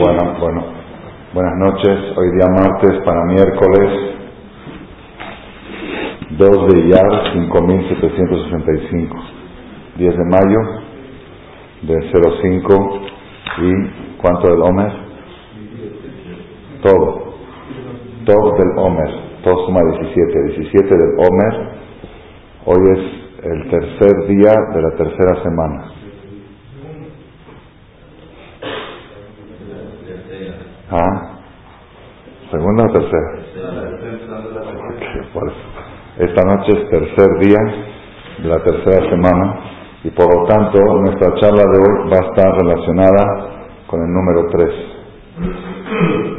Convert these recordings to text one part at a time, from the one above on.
Bueno, bueno, buenas noches. Hoy día martes para miércoles 2 de Iyar 5765, 10 de mayo de 05 y ¿cuánto del Homer? Todo, todo del Homer, todo suma 17, 17 del Homer. Hoy es el tercer día de la tercera semana. ¿Ah? ¿Segunda o tercera? Esta noche es tercer día de la tercera semana y por lo tanto nuestra charla de hoy va a estar relacionada con el número 3.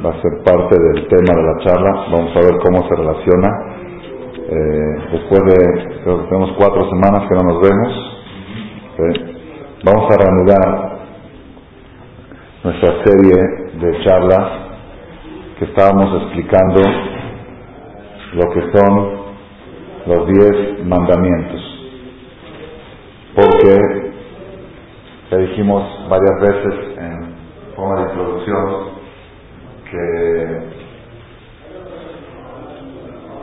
Va a ser parte del tema de la charla. Vamos a ver cómo se relaciona. Eh, después de, creo que tenemos cuatro semanas que no nos vemos. Vamos a reanudar nuestra serie de charlas que estábamos explicando lo que son los diez mandamientos. Porque ya dijimos varias veces en forma de introducción que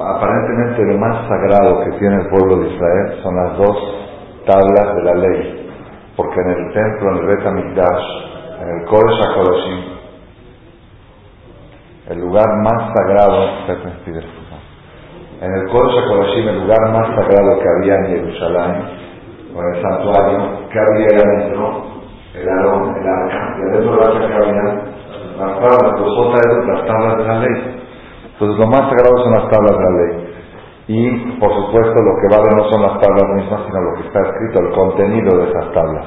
aparentemente lo más sagrado que tiene el pueblo de Israel son las dos tablas de la ley. Porque en el templo, en el Bet en el Kodesh HaKodashim, el lugar más sagrado, en el Kodesh HaKodashim, el lugar más sagrado que había en Jerusalén, en el santuario, que había adentro, el Aarón, el arca, y adentro del arca que había las tablas, los las tablas de la ley. Entonces lo más sagrado son las tablas de la ley. Y por supuesto lo que vale no son las tablas mismas, sino lo que está escrito, el contenido de esas tablas.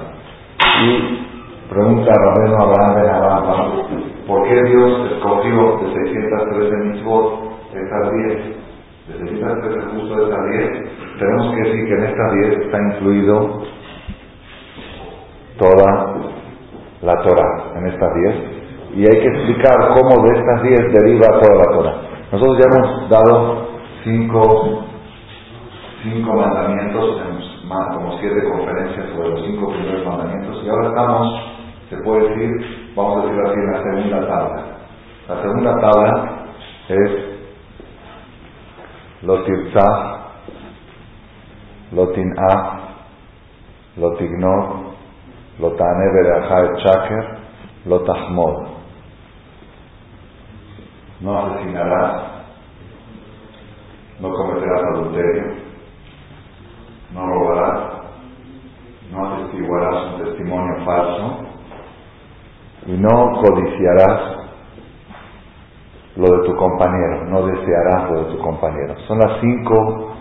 Y Pregunta Rabeno Abraham Ben Abraham, ¿por qué Dios escogió de 613 mitzvot estas 10? De 613 justo de estas 10, tenemos que decir que en estas 10 está incluido toda la Torah, en estas 10, y hay que explicar cómo de estas 10 deriva toda la Torah. Nosotros ya hemos dado cinco, cinco mandamientos, en como siete conferencias sobre los cinco primeros mandamientos, y ahora estamos se puede decir, vamos a decirlo así, en la segunda tabla. La segunda tabla es lo tirzah, lo tin'ah, lo tignor, lo tane chaker, lo tahmod. No asesinarás, no cometerás adulterio, no robarás, no atestiguarás un testimonio falso, y no codiciarás lo de tu compañero, no desearás lo de tu compañero. Son las cinco,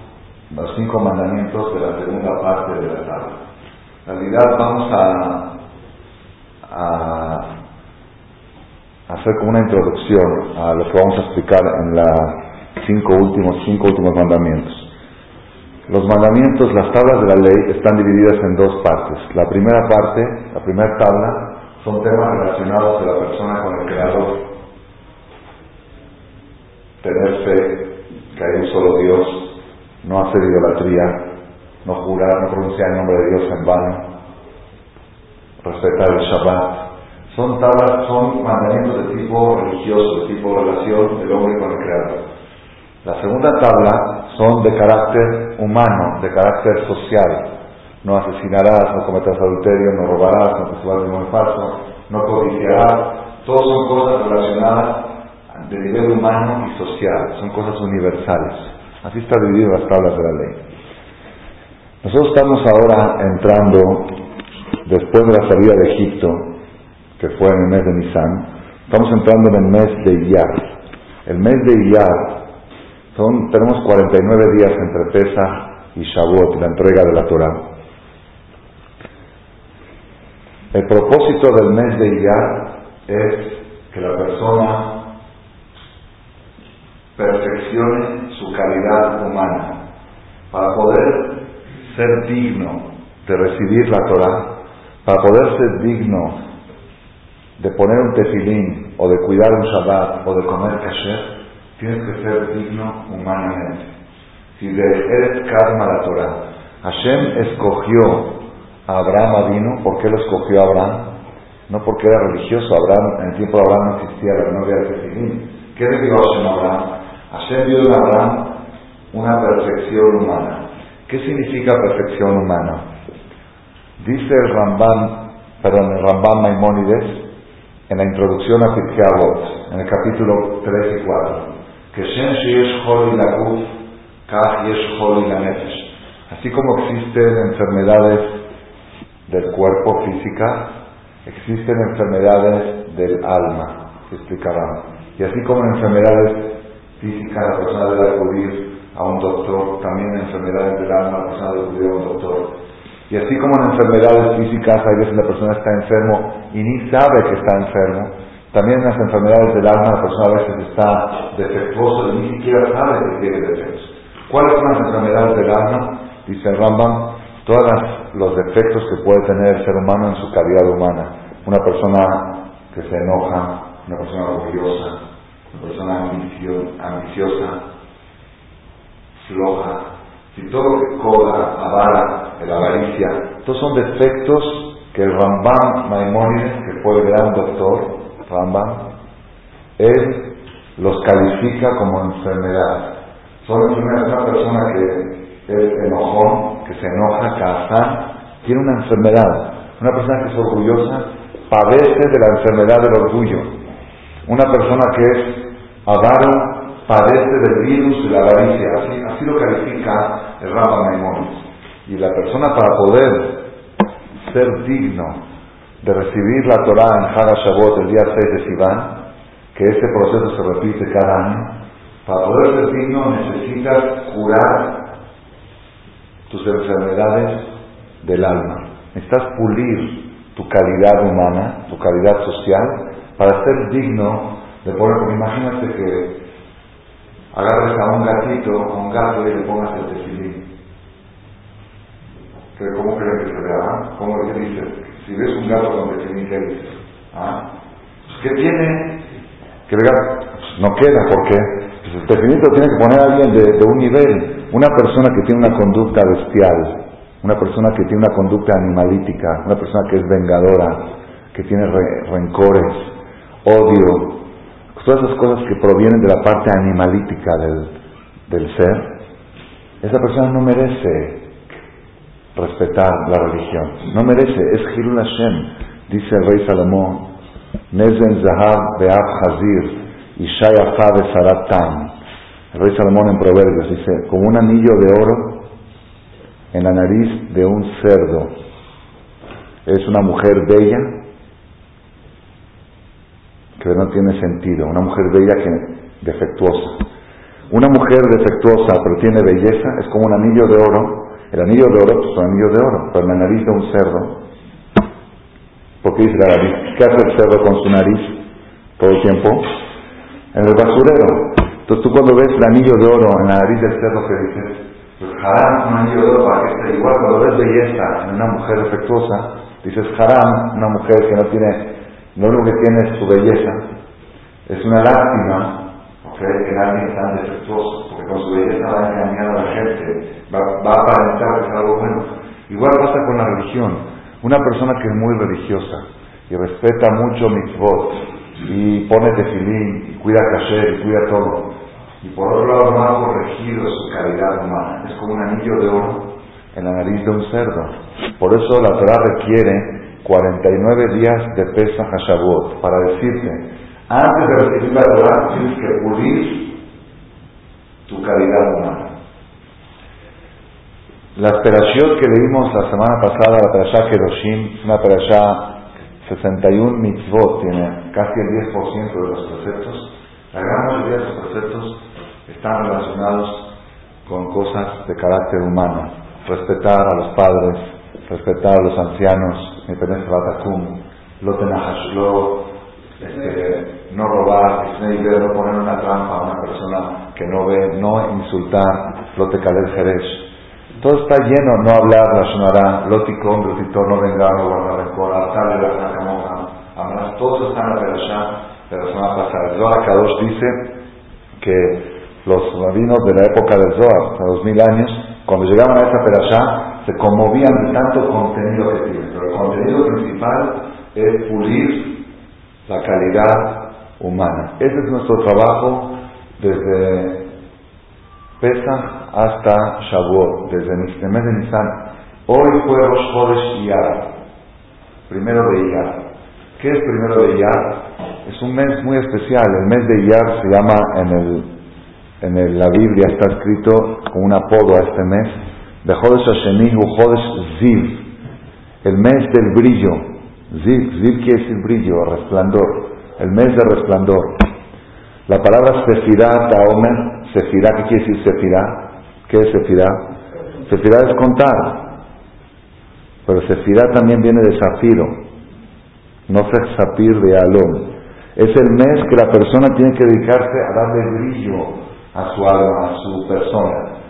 los cinco mandamientos de la segunda parte de la tabla. En realidad vamos a, hacer como una introducción a lo que vamos a explicar en los cinco últimos, cinco últimos mandamientos. Los mandamientos, las tablas de la ley están divididas en dos partes. La primera parte, la primera tabla, son temas relacionados de la persona con el Creador. Tener fe que hay un solo Dios, no hacer idolatría, no jurar, no pronunciar el nombre de Dios en vano, respetar el Shabbat. Son tablas, son mandamientos de tipo religioso, de tipo relación del hombre con el Creador. La segunda tabla son de carácter humano, de carácter social, no asesinarás, no cometerás adulterio, no robarás, no te subas ningún falso, no codiciarás. Todas son cosas relacionadas de nivel humano y social, son cosas universales. Así está dividido las tablas de la ley. Nosotros estamos ahora entrando, después de la salida de Egipto, que fue en el mes de Nisan, estamos entrando en el mes de Iyar. El mes de Iyar, son, tenemos 49 días entre Pesach y Shavuot, la entrega de la Torah. El propósito del mes de Iyar es que la persona perfeccione su calidad humana para poder ser digno de recibir la Torah, para poder ser digno de poner un tefilín o de cuidar un Shabbat o de comer kasher, tienes que ser digno humanamente. Si de eres karma la Torah, Hashem escogió Abraham vino, ¿por qué lo escogió Abraham? no porque era religioso. Abraham, en el tiempo de Abraham no existía la novia de Tefilín. ¿Qué le dio a Abraham? Hashem dio a Abraham una perfección humana. ¿Qué significa perfección humana? Dice el Ramban, perdón, el Ramban Maimónides, en la introducción a Pirkei en el capítulo 3 y 4, que Shem Sheyesh Hol Laguf, Kach Yesh Hol Nefesh. Así como existen enfermedades del cuerpo física, existen enfermedades del alma, se explicarán. Y así como en enfermedades físicas la persona debe acudir a un doctor, también en enfermedades del alma la persona debe acudir a un doctor. Y así como en enfermedades físicas, hay veces la persona está enfermo y ni sabe que está enfermo, también en las enfermedades del alma la persona a veces está defectuosa y ni siquiera sabe que tiene defectos. ¿Cuáles son las enfermedades del alma? Dice el Rambam, todos los defectos que puede tener el ser humano en su calidad humana. Una persona que se enoja, una persona orgullosa, una persona ambiciosa, floja, si todo lo que coda, avara, la avaricia, todos son defectos que el Rambam Maimónides, que fue el gran doctor, Rambam, él los califica como enfermedades. Son enfermedades. Una persona que es enojón, que se enoja, cazán, tiene una enfermedad. Una persona que es orgullosa padece de la enfermedad del orgullo. Una persona que es avaro padece del virus de la avaricia, así, así lo califica el Rambam Maimónides. Y la persona para poder ser digno de recibir la Torah en Haga Shabbat el día 6 de Sivan, que este proceso se repite cada año, para poder ser digno necesitas curar tus enfermedades del alma. Necesitas pulir tu calidad humana, tu calidad social, para ser digno de poder, imagínate que agarres a un gatito, a un gato y le pongas el tefilín. ¿Cómo creen que se vea? ¿Cómo le dices? Si ves un gato con tefilín, ¿qué dices? ¿Ah? ¿Qué tiene? Que el pues, no queda, porque pues, el tefilín lo tiene que poner alguien de, un nivel. Una persona que tiene una conducta bestial, una persona que tiene una conducta animalítica, una persona que es vengadora, que tiene rencores, odio, todas esas cosas que provienen de la parte animalítica del, ser, esa persona no merece respetar la religión, no merece, es Hilul Hashem, dice el rey Salomón, Nezen Zahab Be'ab Hazir, Ishayafa de Saratan. El rey Salomón en Proverbios dice, como un anillo de oro en la nariz de un cerdo. Es una mujer bella que no tiene sentido. Una mujer bella que defectuosa. Una mujer defectuosa pero tiene belleza es como un anillo de oro. El anillo de oro pues, es un anillo de oro, pero la nariz de un cerdo. ¿Por qué dice la nariz? ¿Qué hace el cerdo con su nariz todo el tiempo? En el basurero. Entonces tú cuando ves el anillo de oro en la nariz del cerdo, ¿qué dices? Pues haram, un anillo de oro para que esté igual. Cuando ves belleza en una mujer defectuosa, dices haram, una mujer que no tiene lo único que tiene es su belleza. Es una lástima que alguien tan defectuoso, porque con su belleza va a engañar a la gente, va, va a aparentar que es algo bueno. Igual pasa con la religión. Una persona que es muy religiosa y respeta mucho mitzvot y pone tefilín y cuida kasher y cuida todo. Y por otro lado no ha corregido su calidad humana. Es como un anillo de oro en la nariz de un cerdo. Por eso la Torah requiere 49 días de Pesach a para decirte, antes de recibir la Torah tienes que pulir tu calidad humana. La operación que leímos la semana pasada, la perashá Keroshim, una perashá 61 mitzvot, tiene casi el 10% de los preceptos. La gran mayoría de los preceptos están relacionados con cosas de carácter humano. Respetar a los padres, respetar a los ancianos, lo este, no robar, no poner una trampa a una persona que no ve, no insultar, lo te jerez. Todo está lleno, no hablar, la sonará, loticón, lotito, no vengar, no guardar rencor, alzarle la sacamoja, amarás, todo está en la perashá de la semana pasada. Zohar Kadosh dice que los rabinos de la época del Zohar, hace dos mil años, cuando llegaban a esta perashá, se conmovían de tanto contenido que tiene. Pero el contenido principal es pulir la calidad humana. Ese es nuestro trabajo desde Pesach hasta Shavuot, desde el mes de Nisan. Hoy fue Rosh Iyar, primero de Iyar. ¿Qué es primero de Iyar? Es un mes muy especial. El mes de Iyar se llama en, el, en la Biblia, está escrito con un apodo a este mes, de Chodesh Hashemih u Chodesh Ziv, el mes del brillo. Ziv, Ziv quiere decir brillo, resplandor. El mes de resplandor. La palabra Sefirah, Taomer, Sefirah, ¿qué quiere decir Sefirah? ¿Qué es Sefirah? Sefirah es contar. Pero Sefirah también viene de Zafiro. No es Zafir de Alón. Es el mes que la persona tiene que dedicarse a darle brillo a su alma, a su persona.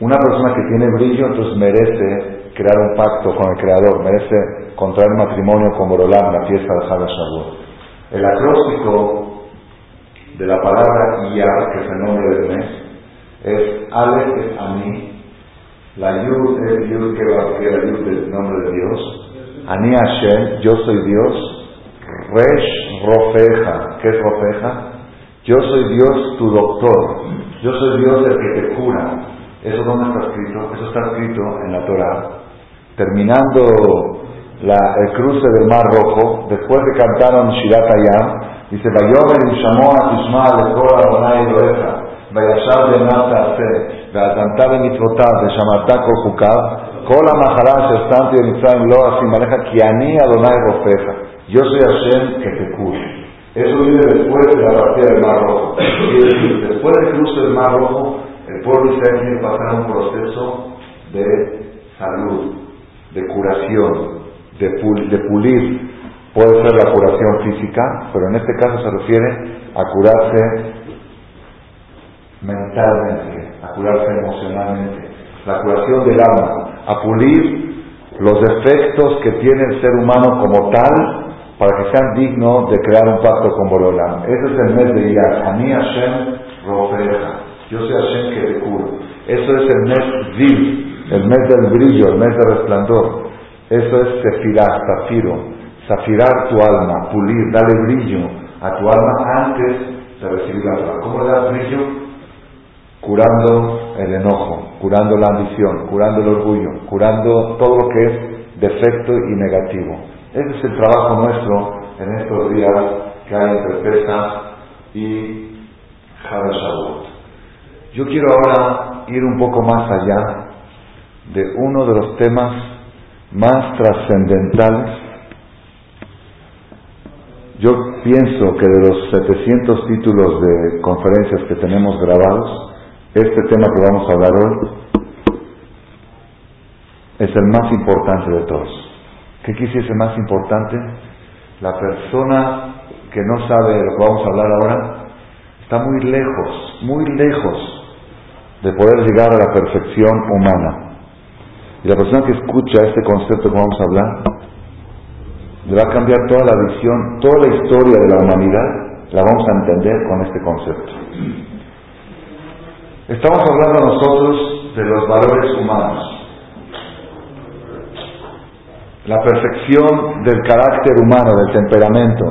Una persona que tiene brillo entonces merece crear un pacto con el Creador, merece contraer matrimonio con Borolán, la fiesta de Haga El acróstico de la palabra Iyar, que es el nombre del mes, es Aleph es Ani, la Yud es Yud que va a la Yud del nombre de Dios, Ani Hashem, yo soy Dios, Resh Rofeja, ¿qué es Rofeja? Yo soy Dios tu doctor, yo soy Dios el que te cura. ¿Eso dónde está escrito? Eso está escrito en la Torah. Terminando la, el cruce del Mar Rojo, después de cantaron Shirat Ayam, Dice, Vayomer y Shamoa Tishma Lekor Adonai Elohecha, Vayashar Taase, Vayazantar Mitzvotav, Veshamarta Kol Jukav, Kol HaMahara Shestanti Mitzrayim Lo Asim Aleja, Ki Ani Adonai Rofeja. Yo soy Hashem que te cure. Eso viene después de la partida del Mar Rojo. Y después del cruce del Mar Rojo, el pueblo Israel tiene que pasar un proceso de salud, de curación, de, de pulir Puede ser la curación física, pero en este caso se refiere a curarse mentalmente, a curarse emocionalmente, la curación del alma, a pulir los defectos que tiene el ser humano como tal para que sean dignos de crear un pacto con Borolam. Ese es el mes de Iyar. Ani Hashem Rofeja. Yo soy Hashem que te curo. Eso es el mes Ziv, el mes del brillo, el mes del resplandor. Eso es Sefirah, Zafiro zafirar tu alma, pulir, darle brillo a tu alma antes de recibir la Torah. ¿Cómo le das brillo? Curando el enojo, curando la ambición, curando el orgullo, curando todo lo que es defecto y negativo. Ese es el trabajo nuestro en estos días que hay entre Pesach y Shavuot. Yo quiero ahora ir un poco más allá de uno de los temas más trascendentales yo pienso que de los 700 títulos de conferencias que tenemos grabados, este tema que vamos a hablar hoy es el más importante de todos. ¿Qué quisiese más importante? La persona que no sabe de lo que vamos a hablar ahora está muy lejos, muy lejos de poder llegar a la perfección humana. Y la persona que escucha este concepto que vamos a hablar le va a cambiar toda la visión, toda la historia de la humanidad, la vamos a entender con este concepto. Estamos hablando nosotros de los valores humanos, la perfección del carácter humano, del temperamento.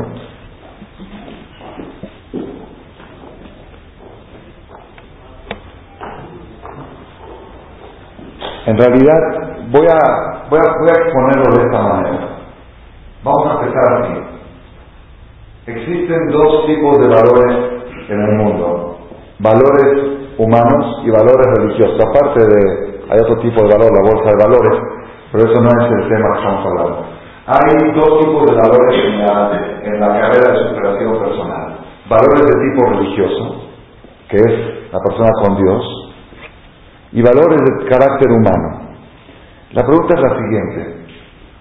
En realidad, voy a, voy a, exponerlo de esta manera. Vamos a empezar así. Existen dos tipos de valores en el mundo. Valores humanos y valores religiosos. Aparte de, hay otro tipo de valor, la bolsa de valores, pero eso no es el tema que estamos hablando. Hay dos tipos de valores en la, en la carrera de superación personal. Valores de tipo religioso, que es la persona con Dios, y valores de carácter humano. La pregunta es la siguiente.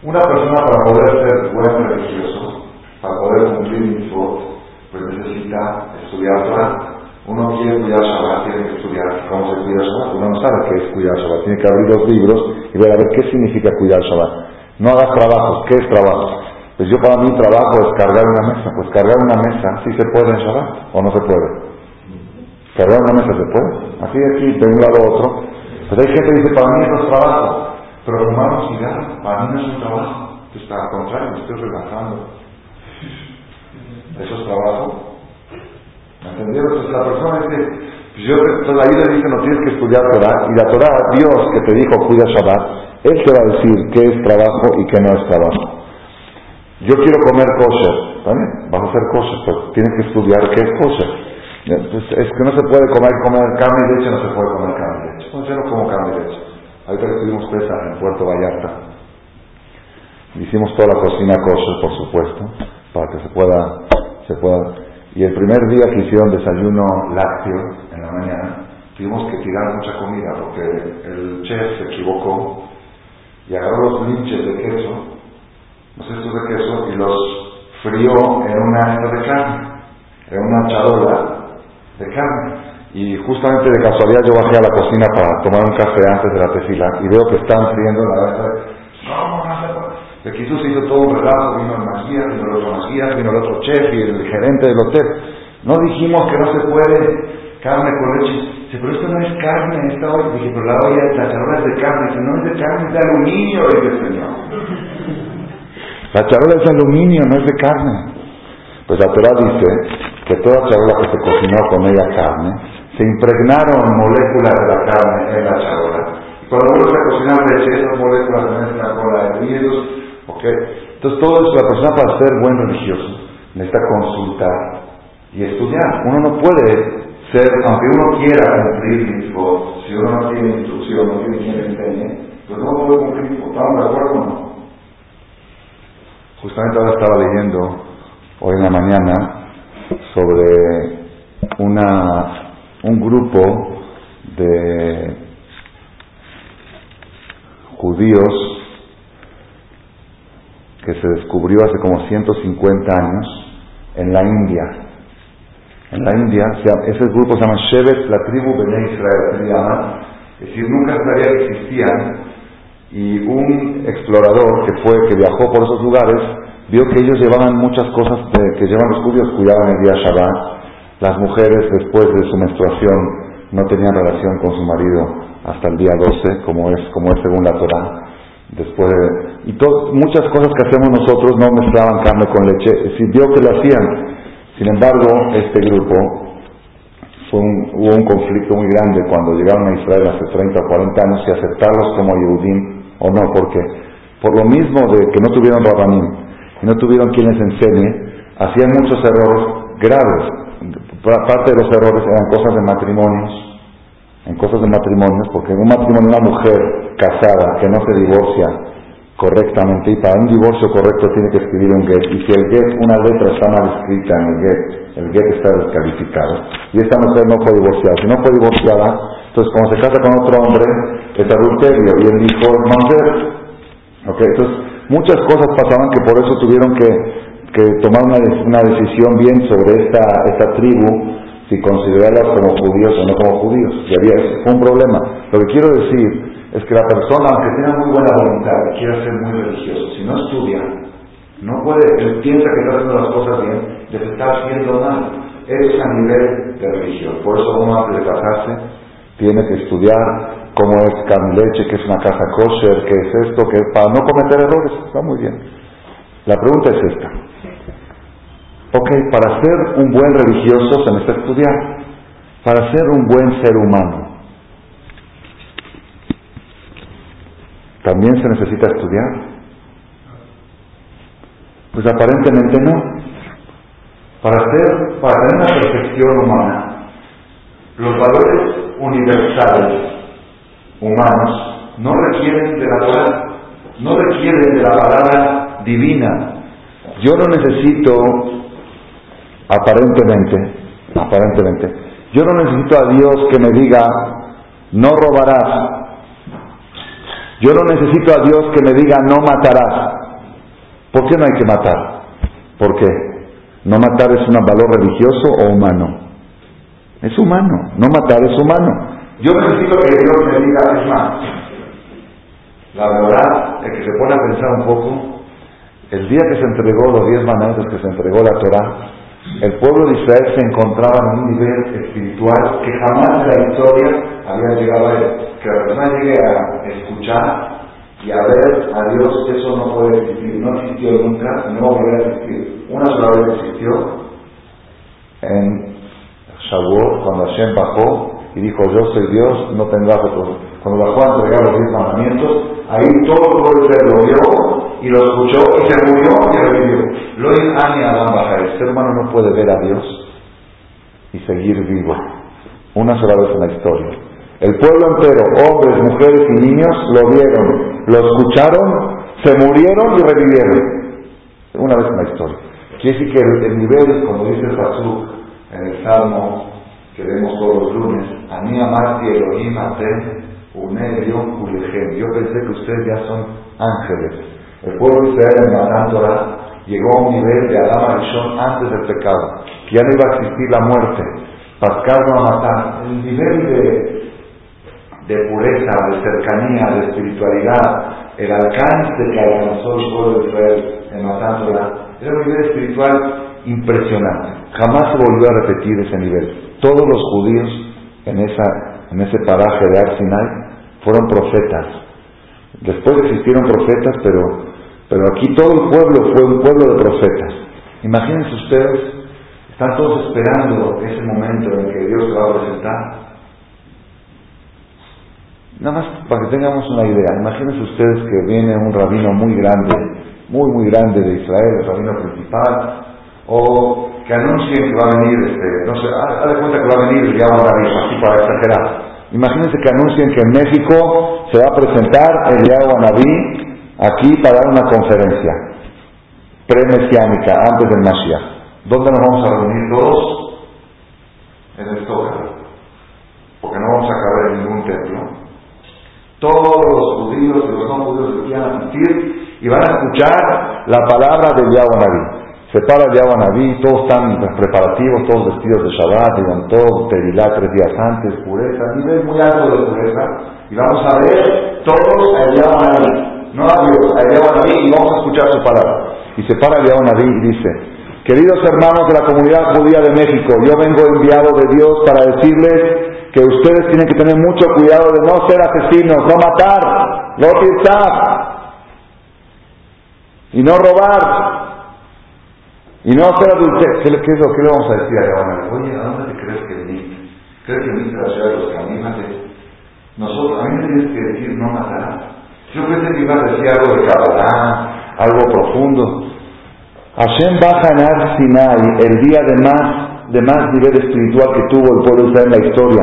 Una persona para poder ser buen religioso, para poder cumplir mi voz, pues necesita estudiar Torah. Uno quiere cuidar Shabbat, tiene que estudiar cómo se cuida Shabbat. Uno no sabe qué es cuidar Shabbat, tiene que abrir los libros y ver a ver qué significa cuidar Shabbat. No hagas trabajos, ¿qué es trabajo? Pues yo para mí trabajo es cargar una mesa. Pues cargar una mesa, ¿sí se puede en Shabbat o no se puede? Cargar una mesa se puede. Así de aquí, de un lado a otro. Pues hay gente que dice, para mí eso es trabajo. Pero un cigarro para mí no es un trabajo. Pues al contrario, me estoy relajando. Eso es trabajo. ¿Me entendieron? Entonces la persona dice, pues yo, entonces ahí le dicen, no tienes que estudiar Torah, y la Torah, Dios que te dijo, cuida Shabbat, Él te va a decir qué es trabajo y qué no es trabajo. Yo quiero comer kosher, ¿vale? Vas a hacer kosher, pero tienes que estudiar qué es kosher. Entonces, es que no se puede comer, comer carne y leche, no se puede comer carne y leche. Yo no como carne y leche. Ahorita que estuvimos pesa en Puerto Vallarta, hicimos toda la cocina kosher, por supuesto, para que se pueda, se pueda y el primer día que hicieron desayuno lácteo en la mañana, tuvimos que tirar mucha comida porque el chef se equivocó y agarró los linches de queso, los cestos de queso, y los frió en una de carne, en una charola de carne. Y justamente de casualidad yo bajé a la cocina para tomar un café antes de la tefila y veo que están friendo la esta. No, no, de Jesús hizo todo un relato, vino el Magías, vino el otro Magías, vino el otro chef y el gerente del hotel. No dijimos que no se puede carne con leche. Dice, pero esto no es carne, esta olla. Dije, pero la olla, la charola es de carne. Dice, no es de carne, es de aluminio, dice Señor. La charola es de aluminio, no es de carne. Pues la Torah dice que toda charola que se cocinó con ella carne, se impregnaron moléculas de la carne en la charola. Cuando vuelves a cocinar leche, esas moléculas se mezclan con la de entonces todo eso, la persona para ser buen religioso necesita consultar y estudiar. Uno no puede ser, aunque uno quiera cumplir mis si uno no tiene instrucción, no tiene quien enseñe, pues no puede cumplir. ¿Estamos de acuerdo o no? Justamente ahora estaba leyendo hoy en la mañana sobre una, un grupo de judíos que se descubrió hace como 150 años en la India. En la India, ese grupo se llama Shevet, la tribu Bene Israel, se llama, es decir, nunca sabía que existían, y un explorador que fue, que viajó por esos lugares, vio que ellos llevaban muchas cosas que llevan los judíos, cuidaban el día Shabbat, las mujeres después de su menstruación no tenían relación con su marido hasta el día 12, como es, como es según la Torah, después y muchas cosas que hacemos nosotros no mezclaban carne con leche, si vio que lo hacían. Sin embargo, este grupo fue hubo un conflicto muy grande cuando llegaron a Israel hace 30 o 40 años si aceptarlos como Yehudim o no, porque por lo mismo de que no tuvieron Rabanim y no tuvieron quien les enseñe, hacían muchos errores graves. Parte de los errores eran cosas de matrimonios, en cosas de matrimonios, porque en un matrimonio una mujer casada que no se divorcia correctamente, y para un divorcio correcto tiene que escribir un get, y si el get, una letra está mal escrita en el get, el get está descalificado, y esta mujer no fue divorciada, si no fue divorciada, entonces como se casa con otro hombre, es adulterio, y hijo es mamzer. Okay, entonces muchas cosas pasaban que por eso tuvieron que, que tomar una, una decisión bien sobre esta, esta tribu, si considerarlas como judíos o no como judíos. Y había, un problema. Lo que quiero decir es que la persona, aunque tenga muy buena voluntad y quiera ser muy religioso, si no estudia, no puede, él piensa que está haciendo las cosas bien, de estar haciendo mal. Es a nivel de religión. Por eso uno antes de casarse tiene que estudiar cómo es carne leche, qué es una casa kosher, qué es esto, que para no cometer errores. Está muy bien. La pregunta es esta. Ok, para ser un buen religioso se necesita estudiar. Para ser un buen ser humano, ¿también se necesita estudiar? Pues aparentemente no. Para, ser, para una perfección humana, los valores universales humanos no requieren de la Torah, no requieren de la palabra divina. Yo no necesito aparentemente, aparentemente, yo no necesito a Dios que me diga, no robarás. Yo no necesito a Dios que me diga, no matarás. ¿Por qué no hay que matar? ¿Por qué? ¿No matar es un valor religioso o humano? Es humano. No matar es humano. Yo necesito que Dios me diga, es más. La verdad es que se pone a pensar un poco, el día que se entregó los diez mandamientos, que se entregó la Torah, el pueblo de Israel se encontraba en un nivel espiritual que jamás en la historia había llegado a él. Que la persona llegue a escuchar Y a ver a Dios, eso no puede existir. No existió nunca no va a existir. Una sola vez existió en Shavuot, cuando Hashem bajó y dijo, yo soy Dios, no tendrás otro. Cuando bajó a entregar los diez mandamientos, ahí todo el pueblo lo vio y lo escuchó y se murió y revivió. Lo Ani Adam bajar. El ser humano no puede ver a Dios y seguir vivo. Una sola vez en la historia. El pueblo entero, hombres, mujeres y niños, lo vieron, lo escucharon, se murieron y revivieron. Una vez en la historia. Quiere decir que el, nivel, como dice el en el Salmo que vemos todos los lunes, a mí amarte Elohim Aten, Unelion Ulejem. Yo pensé que ustedes ya son ángeles. El pueblo de Israel en Matán llegó a un nivel de Adam Arishon antes del pecado, que ya no iba a existir la muerte. Pascal va a matar. El nivel de, pureza, de cercanía, de espiritualidad, el alcance que alcanzó el pueblo de Israel en Matán era un nivel espiritual impresionante. Jamás se volvió a repetir ese nivel. Todos los judíos en, esa, en ese paraje de Arsinai fueron profetas. Después existieron profetas, pero, pero aquí todo el pueblo fue un pueblo de profetas. Imagínense ustedes, están todos esperando ese momento en que Dios se va a presentar. Nada más para que tengamos una idea, imagínense ustedes que viene un rabino muy grande, muy, muy grande de Israel, el rabino principal, o que anuncien que va a venir, este, no sé, haz de cuenta que va a venir el Yahweh así para exagerar. Imagínense que anuncien que en México se va a presentar el Yahweh Naví aquí para dar una conferencia pre-mesiánica, antes del Mashiach. ¿Dónde nos vamos a reunir todos? En el Zócalo. Porque no vamos a caber en ningún templo. Todos los judíos y los no judíos que quieran asistir y van a escuchar la palabra del Yahweh. Se para el Yahweh Naví, todos están preparativos, todos vestidos de Shabbat, digan todos, Terilá tres días antes, pureza, nivel muy alto de pureza, y vamos a ver todos al Yahweh Naví, no a Dios, Yahweh Naví, y vamos a escuchar su palabra. Y se para el Yahweh Naví y dice, queridos hermanos de la comunidad judía de México, yo vengo enviado de Dios para decirles que ustedes tienen que tener mucho cuidado de no ser asesinos, no matar, no pensar, y no robar, y no hacer adulterio. ¿Qué, ¿Qué, es lo le vamos a decir a Yahweh? Oye, ¿a dónde te crees que viniste? ¿Crees que viniste a la ciudad de los caminos? Nosotros, a mí me tienes que decir no matarás. Yo pensé que iba a decir algo de Kabbalah, algo profundo. Hashem baja en Ar Sinai el día de más, de más nivel espiritual que tuvo el pueblo de Israel en la historia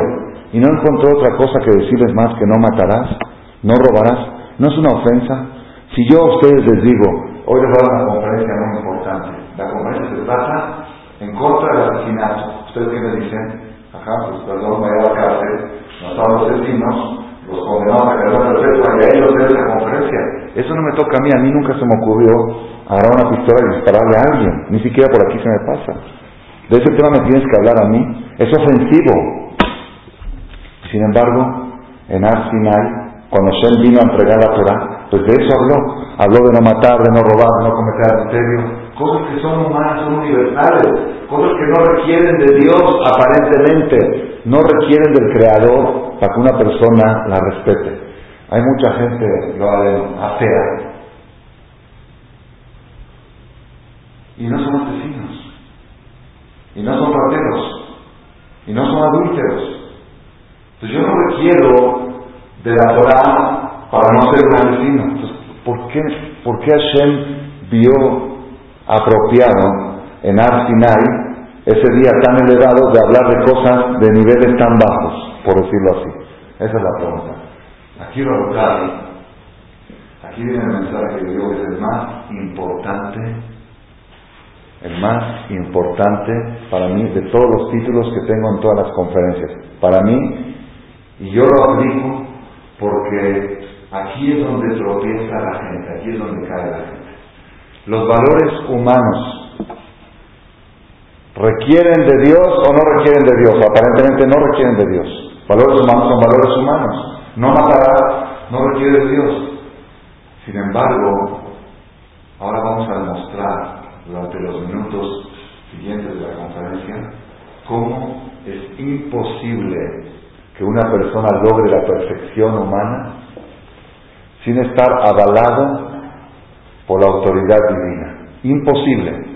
y no encontró otra cosa que decirles más que no matarás, no robarás. ¿No es una ofensa? Si yo a ustedes les digo, hoy les voy a dar una conferencia muy importante, la conferencia se trata en contra del asesinato. ¿Ustedes qué me dicen? Ajá, pues perdón, voy a la cárcel, mataron los vecinos, los condenados a cadena perpetua y a ellos de esa conferencia. Eso no me toca a mí, a mí nunca se me ocurrió agarrar una pistola y dispararle a alguien, ni siquiera por aquí se me pasa. De ese tema me tienes que hablar a mí, es ofensivo. Sin embargo, en Ar cuando Shem vino a entregar la Torah, pues de eso habló. Habló de no matar, de no robar, de no cometer adulterio, cosas que son humanas, son universales, cosas que no requieren de Dios aparentemente, no requieren del Creador para que una persona la respete. Hay mucha gente, lo afea, y no son asesinos, y no son rateros, y no son adúlteros. Entonces yo no requiero de la Torah para no ser un asesino. Entonces, ¿por qué, ¿por qué Hashem vio apropiado en Ar ese día tan elevado de hablar de cosas de niveles tan bajos, por decirlo así. Esa es la pregunta. Aquí lo aquí viene el mensaje que Dios es el más importante, el más importante para mí de todos los títulos que tengo en todas las conferencias. Para mí, y yo lo aplico porque aquí es donde tropieza la gente, aquí es donde cae la gente. Los valores humanos requieren de Dios o no requieren de Dios. Aparentemente no requieren de Dios. Valores humanos son valores humanos. No matará, no requiere de Dios. Sin embargo, ahora vamos a demostrar durante los minutos siguientes de la conferencia cómo es imposible que una persona logre la perfección humana sin estar avalado por la autoridad divina. Imposible.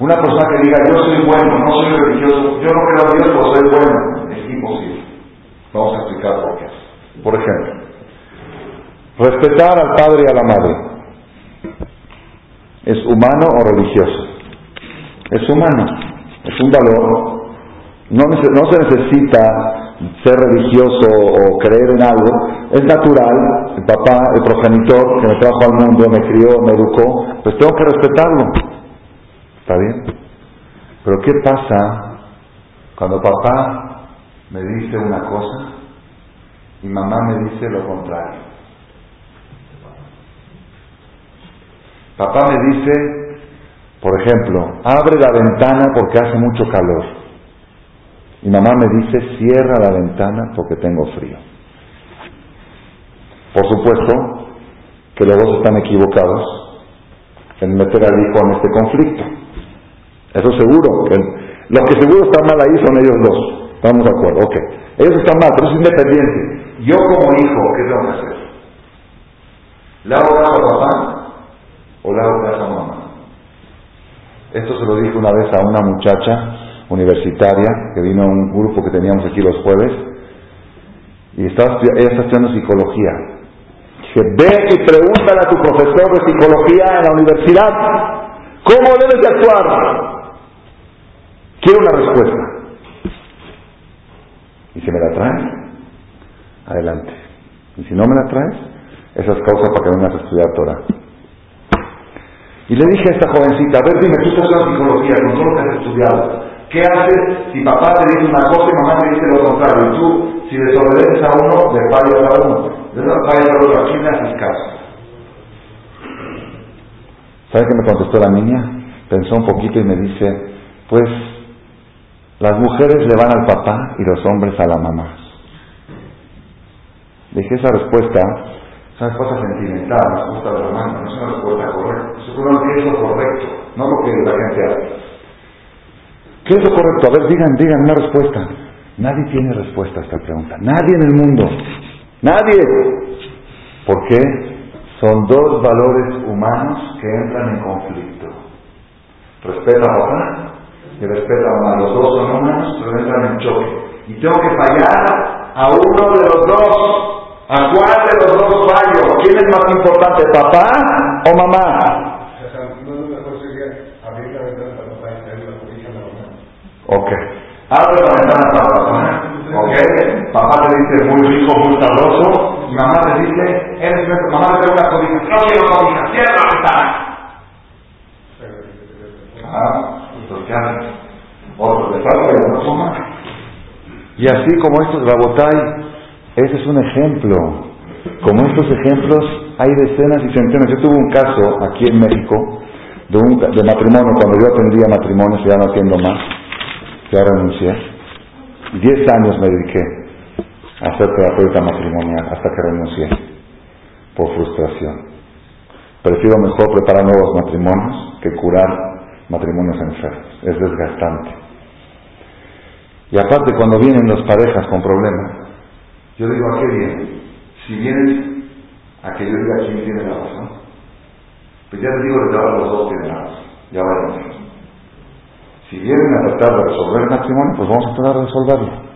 Una persona que diga yo soy bueno, no soy religioso, yo no creo a Dios, pero soy bueno, es imposible. Vamos a explicar por qué. Por ejemplo, respetar al padre y a la madre. ¿Es humano o religioso? Es humano, es un valor. No, no se necesita ser religioso o creer en algo, es natural, el papá, el progenitor que me trajo al mundo, me crió, me educó, pues tengo que respetarlo. ¿Está bien? Pero ¿qué pasa cuando papá me dice una cosa y mamá me dice lo contrario? Papá me dice, por ejemplo, abre la ventana porque hace mucho calor. Mi mamá me dice, cierra la ventana porque tengo frío. Por supuesto que los dos están equivocados en meter al hijo en este conflicto. Eso seguro. Los que seguro están mal ahí son ellos dos. Estamos de acuerdo. Ok. Ellos están mal, pero es independiente. Yo como hijo, ¿qué tengo que hacer? ¿Le hago a papá o le hago a mamá? Esto se lo dije una vez a una muchacha universitaria, que vino a un grupo que teníamos aquí los jueves, y estaba, ella está estudiando psicología. Dije, ve y pregúntale a tu profesor de psicología en la universidad, ¿cómo debes de actuar? Quiero una respuesta. Y si me la traes, adelante. Y si no me la traes, esa es causa para que vengas a estudiar Torah. Y le dije a esta jovencita, a ver, dime, tú estás en psicología, con todo lo que has estudiado, ¿Qué haces si papá te dice una cosa y mamá te dice lo contrario? Y tú, si desobedeces a uno, le fallas a uno. Le fallas a otro. ¿A quién le haces caso? ¿Sabe qué me contestó la niña? Pensó un poquito y me dice, pues las mujeres le van al papá y los hombres a la mamá. Dije esa respuesta, es una respuesta sentimental, una respuesta de no es una respuesta correcta. Es lo correcto, no lo que la gente hace. ¿Qué es lo correcto? A ver, digan, digan una respuesta. Nadie tiene respuesta a esta pregunta. Nadie en el mundo. Nadie. ¿Por qué? Son dos valores humanos que entran en conflicto. Respeta a papá y respeta a mamá. Los dos son humanos, pero entran en choque. Y tengo que fallar a uno de los dos. ¿A cuál de los dos fallo? ¿Quién es más importante, papá o mamá? Ok. Abre la ventana para papá. Ok. Papá te dice muy rico, muy sabroso. Y mamá te dice, eres mamá le da una cobija. No quiero cobija, cierra la ventana. Ah, entonces ¿qué haces? Otro le falta y no. Y así como estos Rabotay, ese es un ejemplo. Como estos ejemplos, hay decenas y centenas. Yo tuve un caso aquí en México de, un, de matrimonio, cuando yo atendía matrimonios, ya no atiendo más ya renuncié. Diez años me dediqué a hacer terapeuta matrimonial hasta que renuncié por frustración. Prefiero mejor preparar nuevos matrimonios que curar matrimonios enfermos. Es desgastante. Y aparte, cuando vienen las parejas con problemas, yo digo, ¿a qué vienen? Si vienen a que yo diga quién tiene la razón, pues ya les digo que los dos tienen la razón. Ya. Si vienen a tratar de resolver el matrimonio, pues vamos a tratar de resolverlo.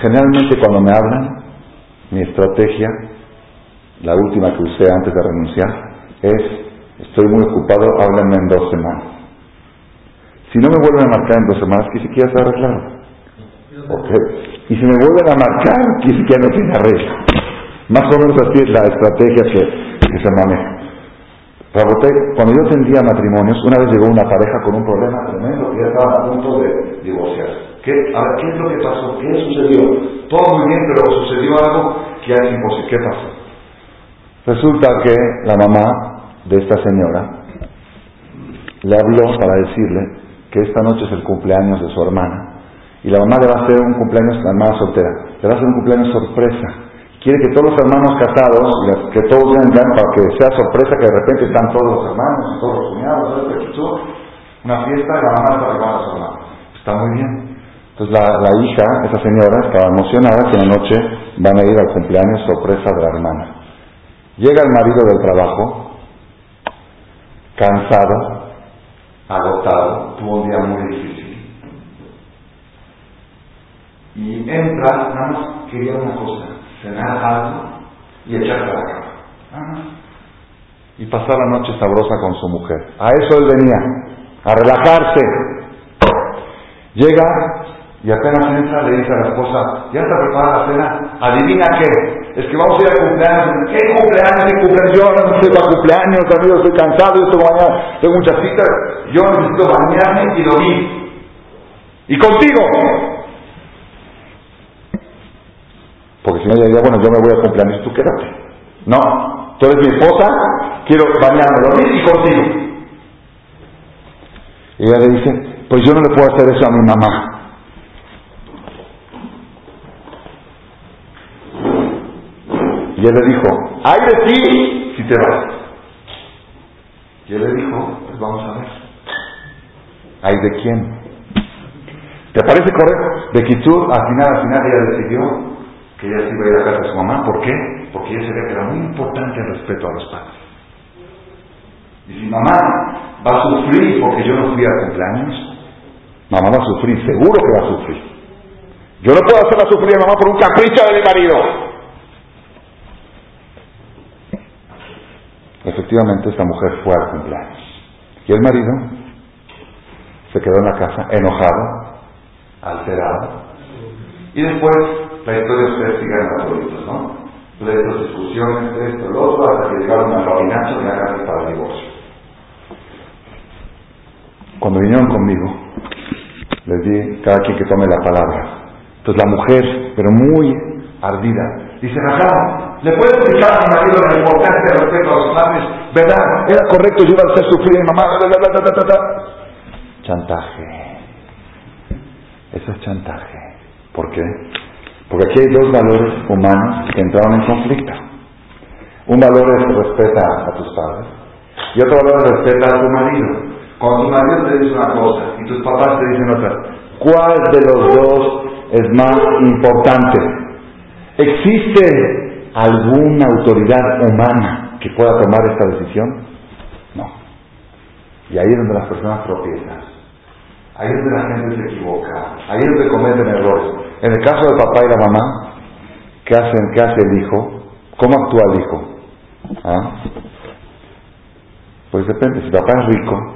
Generalmente cuando me hablan, mi estrategia, la última que usé antes de renunciar, es, estoy muy ocupado, háblenme en dos semanas. Si no me vuelven a marcar en dos semanas, que siquiera está arreglado. Okay. Y si me vuelven a marcar, que siquiera no tiene arreglo. Más o menos así es la estrategia que, que se maneja cuando yo tendría matrimonios, una vez llegó una pareja con un problema tremendo que ya estaban a punto de divorciarse. ¿Qué, ¿qué es lo que pasó? ¿Qué sucedió? Todo muy bien, pero sucedió algo que es imposible. ¿Qué pasó? Resulta que la mamá de esta señora le habló para decirle que esta noche es el cumpleaños de su hermana y la mamá le va a hacer un cumpleaños, la hermana soltera, le va a hacer un cumpleaños sorpresa quiere que todos los hermanos casados, que todos vengan para que sea sorpresa que de repente están todos los hermanos todos los cuñados, una fiesta y la mamá está arribando a su hermano. Está muy bien. Entonces la, la, hija, esa señora, estaba emocionada que en la noche van a ir al cumpleaños sorpresa de la hermana. Llega el marido del trabajo, cansado, agotado, tuvo un día muy difícil. Y entra, nada quería una cosa, cenar algo y echarse a la cama. Y pasar la noche sabrosa con su mujer. A eso él venía, a relajarse. Llega y apenas entra, le dice a la esposa, ¿ya está preparada la cena? ¿Adivina qué? Es que vamos a ir a cumpleaños. ¿Qué cumpleaños? ¿Qué cumpleaños? Yo no estoy para cumpleaños, amigo, estoy cansado, yo estoy mañana, tengo muchas citas. Yo necesito bañarme y dormir. Y contigo. Porque si no, ya diría, bueno, yo me voy a cumpleaños, tú quédate. No, tú eres mi esposa, quiero bañarme, dormir y contigo. Y ella le dice, pues yo no le puedo hacer eso a mi mamá. Y él le dijo, ay de ti si te vas. Y él le dijo, pues vamos a ver. ¿Hay de quién? ¿Te parece correcto? De Kitur, al final, al final ella decidió que ella se iba a ir a casa de su mamá. ¿Por qué? Porque ella sabía que era muy importante el respeto a los padres. Y si mamá va a sufrir porque yo no fui a cumpleaños, mamá va a sufrir, seguro que va a sufrir. Yo no puedo hacerla sufrir a mamá por un capricho de mi marido. Efectivamente, esta mujer fue al cumpleaños. Y el marido se quedó en la casa enojado, alterado. Y después, la historia ustedes sigan gratuitos, ¿no? Pleitos, discusiones, esto, lo otro, hasta que llegaron al rabinacho de la para el divorcio. Cuando vinieron conmigo, les di cada quien que tome la palabra. Entonces la mujer, pero muy ardida, Dice Rajá, ¿le puedes explicar a mi marido la importancia de respeto a los padres? ¿Verdad? Era correcto, yo iba a hacer sufrir a mi mamá. chantaje. Eso es chantaje. ¿Por qué? Porque aquí hay dos valores humanos que entraron en conflicto. Un valor es respeta a tus padres y otro valor es respeta a tu marido. Cuando tu marido te dice una cosa y tus papás te dicen otra, ¿cuál de los dos es más importante? ¿Existe alguna autoridad humana que pueda tomar esta decisión? No. Y ahí es donde las personas tropiezan. Ahí es donde la gente se equivoca. Ahí es donde cometen errores. En el caso del papá y la mamá, ¿qué, hacen, qué hace el hijo? ¿Cómo actúa el hijo? ¿Ah? Pues depende. Si el papá es rico,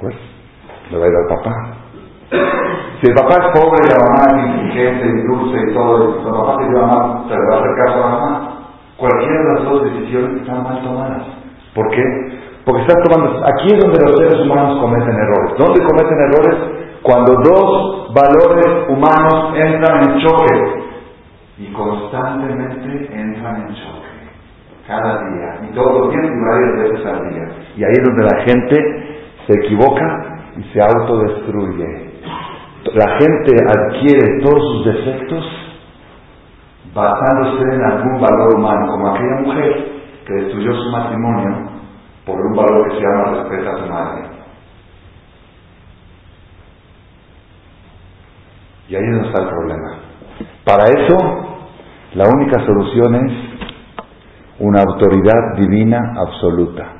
pues le va a ir al papá. Si el papá es pobre y la mamá es inteligente y dulce y todo, y el papá te lleva mal, se le va a hacer caso a la mamá. Cualquiera de las dos decisiones están mal tomadas. ¿Por qué? Porque estás tomando. Aquí es donde los seres humanos cometen errores. ¿Dónde cometen errores? Cuando dos valores humanos entran en choque. Y constantemente entran en choque. Cada día. Y todos los días y varias veces al día. Y ahí es donde la gente se equivoca y se autodestruye. La gente adquiere todos sus defectos basándose en algún valor humano, como aquella mujer que destruyó su matrimonio por un valor que se llama respeto a su madre. Y ahí es donde está el problema. Para eso, la única solución es una autoridad divina absoluta.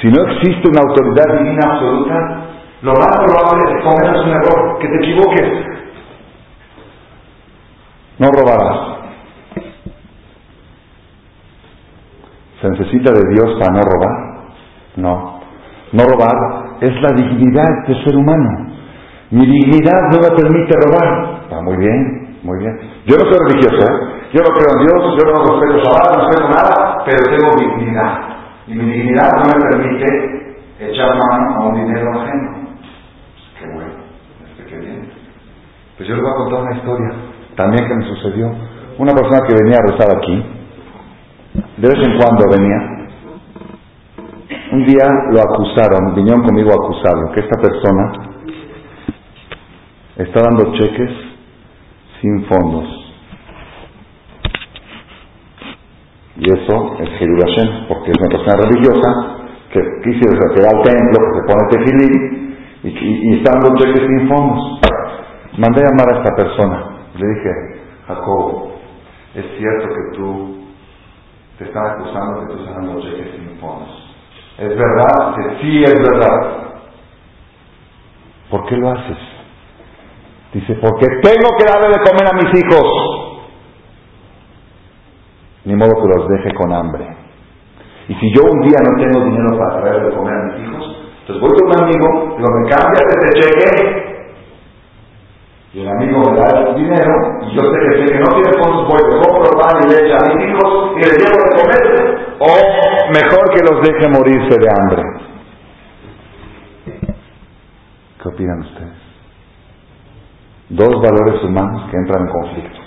Si no existe una autoridad divina absoluta, lo más probable es que cometas un error, que te equivoques. No robarás. ¿Se necesita de Dios para no robar? No. No robar es la dignidad del ser humano. Mi dignidad no me permite robar. Está muy bien, muy bien. Yo no soy religioso, ¿eh? yo no creo en Dios, yo no respeto Shabbat, no respeto nada, pero tengo dignidad. Y mi dignidad no me permite echar mano a un dinero ajeno. Pues yo les voy a contar una historia también que me sucedió. Una persona que venía a rezar aquí, de vez en cuando venía, un día lo acusaron, vinieron conmigo a que esta persona está dando cheques sin fondos. Y eso es Hashem, porque es una persona religiosa que quisiera que al templo, que se pone tefilín y, está dando cheques sin fondos. Mandé a llamar a esta persona. Le dije, Jacob, es cierto que tú te están acusando que tú estás dando cheques sin fondos. ¿Es verdad? que sí es verdad. ¿Por qué lo haces? Dice, porque tengo que darle de comer a mis hijos. Ni modo que los deje con hambre. Y si yo un día no tengo dinero para traer de comer a mis hijos, entonces voy con un amigo, digo, me cambias este cheque. Y el amigo me da dinero, y yo sé que, sé que no tiene fondos, voy, le compro pan y leche a mis hijos y les llevo de comer. O mejor que los deje morirse de hambre. ¿Qué opinan ustedes? Dos valores humanos que entran en conflicto.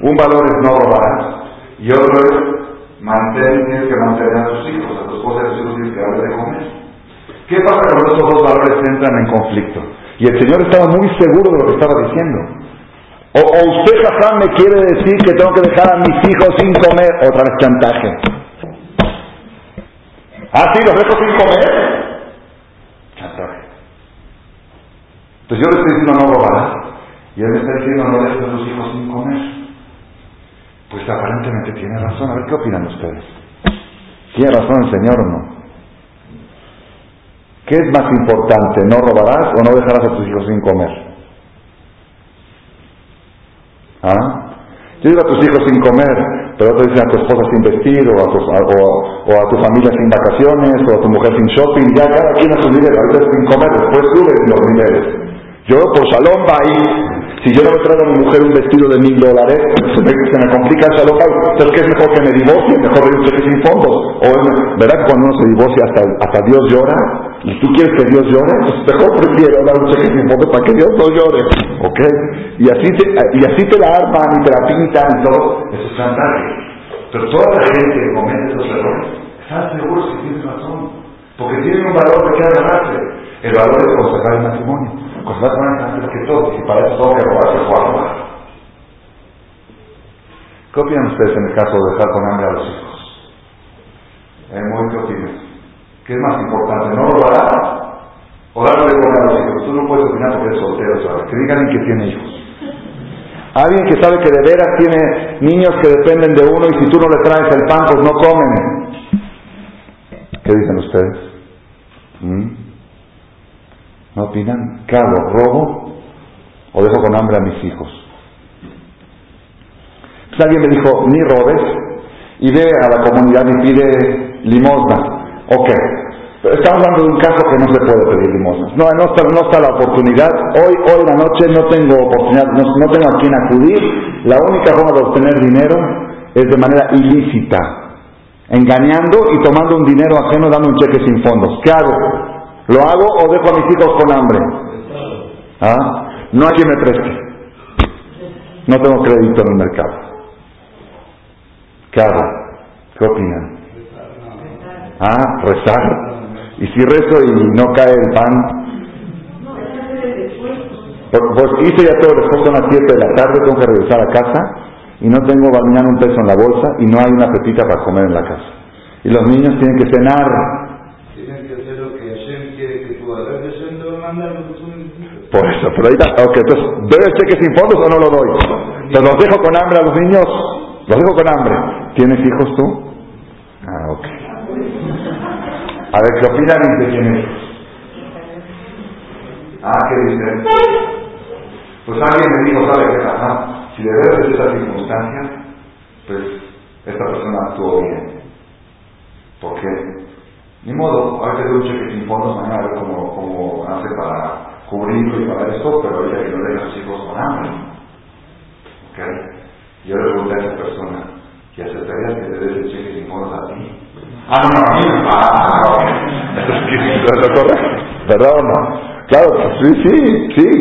Un valor es no robar y otro es mantener, tienes que mantener a tus hijos, a tus esposa y a tus hijos tienes que darle de comer. ¿Qué pasa cuando estos dos valores entran en conflicto? Y el Señor estaba muy seguro de lo que estaba diciendo. O, usted, Hassan, me quiere decir que tengo que dejar a mis hijos sin comer. Otra vez chantaje. Ah, sí, los dejo sin comer. Chantaje. Entonces yo le estoy diciendo no robarás. Y él me está diciendo no dejes a tus hijos sin comer. Pues aparentemente tiene razón. A ver qué opinan ustedes. ¿Tiene razón el Señor o no? ¿Qué es más importante? ¿No robarás o no dejarás a tus hijos sin comer? ¿Ah? Yo digo a tus hijos sin comer, pero otros dicen a tu esposa sin vestir, o a, tu, o, a tu familia sin vacaciones, o a tu mujer sin shopping, ya cada quien a su nivel, a veces sin comer, después suben los niveles. Yo por va ahí. Si yo me traigo a mi mujer un vestido de mil dólares, se me, se me complica el salón. Entonces, ¿qué es mejor que me divorcie? Mejor un cheque sin fondos. O, ¿Verdad que cuando uno se divorcia hasta, Dios llora? ¿Y tú quieres que Dios llore? Pues mejor prefiero dar un cheque sin fondos para que Dios no llore. ¿Ok? Y así te, la arman y te la pintan y todo. Eso es chantaje. Pero toda la gente que comete esos errores, están seguros que tienes razón. Porque tienen un valor de que agarrarse. El valor de conservar el matrimonio. Más antes que todo, y para eso tengo que robar, se robar. ¿Qué opinan ustedes en el caso de dejar con hambre a los hijos? ¿Eh, muy qué? ¿Qué es más importante? ¿No robar o darle comer a los hijos? Tú no puedes opinar porque eres soltero, ¿sabes? Que digan que tiene hijos. Alguien que sabe que de veras tiene niños que dependen de uno y si tú no le traes el pan, pues no comen. ¿Qué dicen ustedes? ¿Mm? ¿No opinan? ¿Qué hago? ¿Robo? ¿O dejo con hambre a mis hijos? Pues alguien me dijo, ni robes, y ve a la comunidad y pide limosna. Ok, pero estamos hablando de un caso que no se puede pedir limosna. No, no está, la oportunidad. Hoy, hoy la noche no tengo oportunidad, no, no tengo a quién acudir. La única forma de obtener dinero es de manera ilícita, engañando y tomando un dinero ajeno dando un cheque sin fondos. ¿Qué hago? ¿Lo hago o dejo a mis hijos con hambre? ¿Ah? No hay quien me preste. No tengo crédito en el mercado. ¿Qué hago? ¿Qué opinan? ¿Ah? ¿Rezar? ¿Y si rezo y no cae el pan? Pues, hice ya todo, después son las 7 de la tarde, tengo que regresar a casa y no tengo mañana un peso en la bolsa y no hay una pepita para comer en la casa. Y los niños tienen que cenar Por eso, pero está, ok, entonces, ¿doy el cheque sin fondos o no lo doy? Entonces, ¿los dejo con hambre a los niños? ¿Los dejo con hambre? ¿Tienes hijos tú? Ah, ok. A ver, ¿qué opinan de tienes Ah, ¿qué dicen? Pues alguien me dijo, ¿sabe qué? Ajá, si de verdad es esa circunstancia, pues esta persona actuó bien. ¿Por qué? Ni modo, hay que dar un cheque sin fondos, mañana a ver cómo hace para cubrirlo y para esto, pero ahorita que no deja a sus hijos con hambre. ¿Ok? Yo le pregunté a esa persona, ¿y aceptarías que te des el cheque sin a ti? Ah, no, a mí. Ah, ¿Es correcto? ¿Verdad o no? Claro, sí, sí, sí.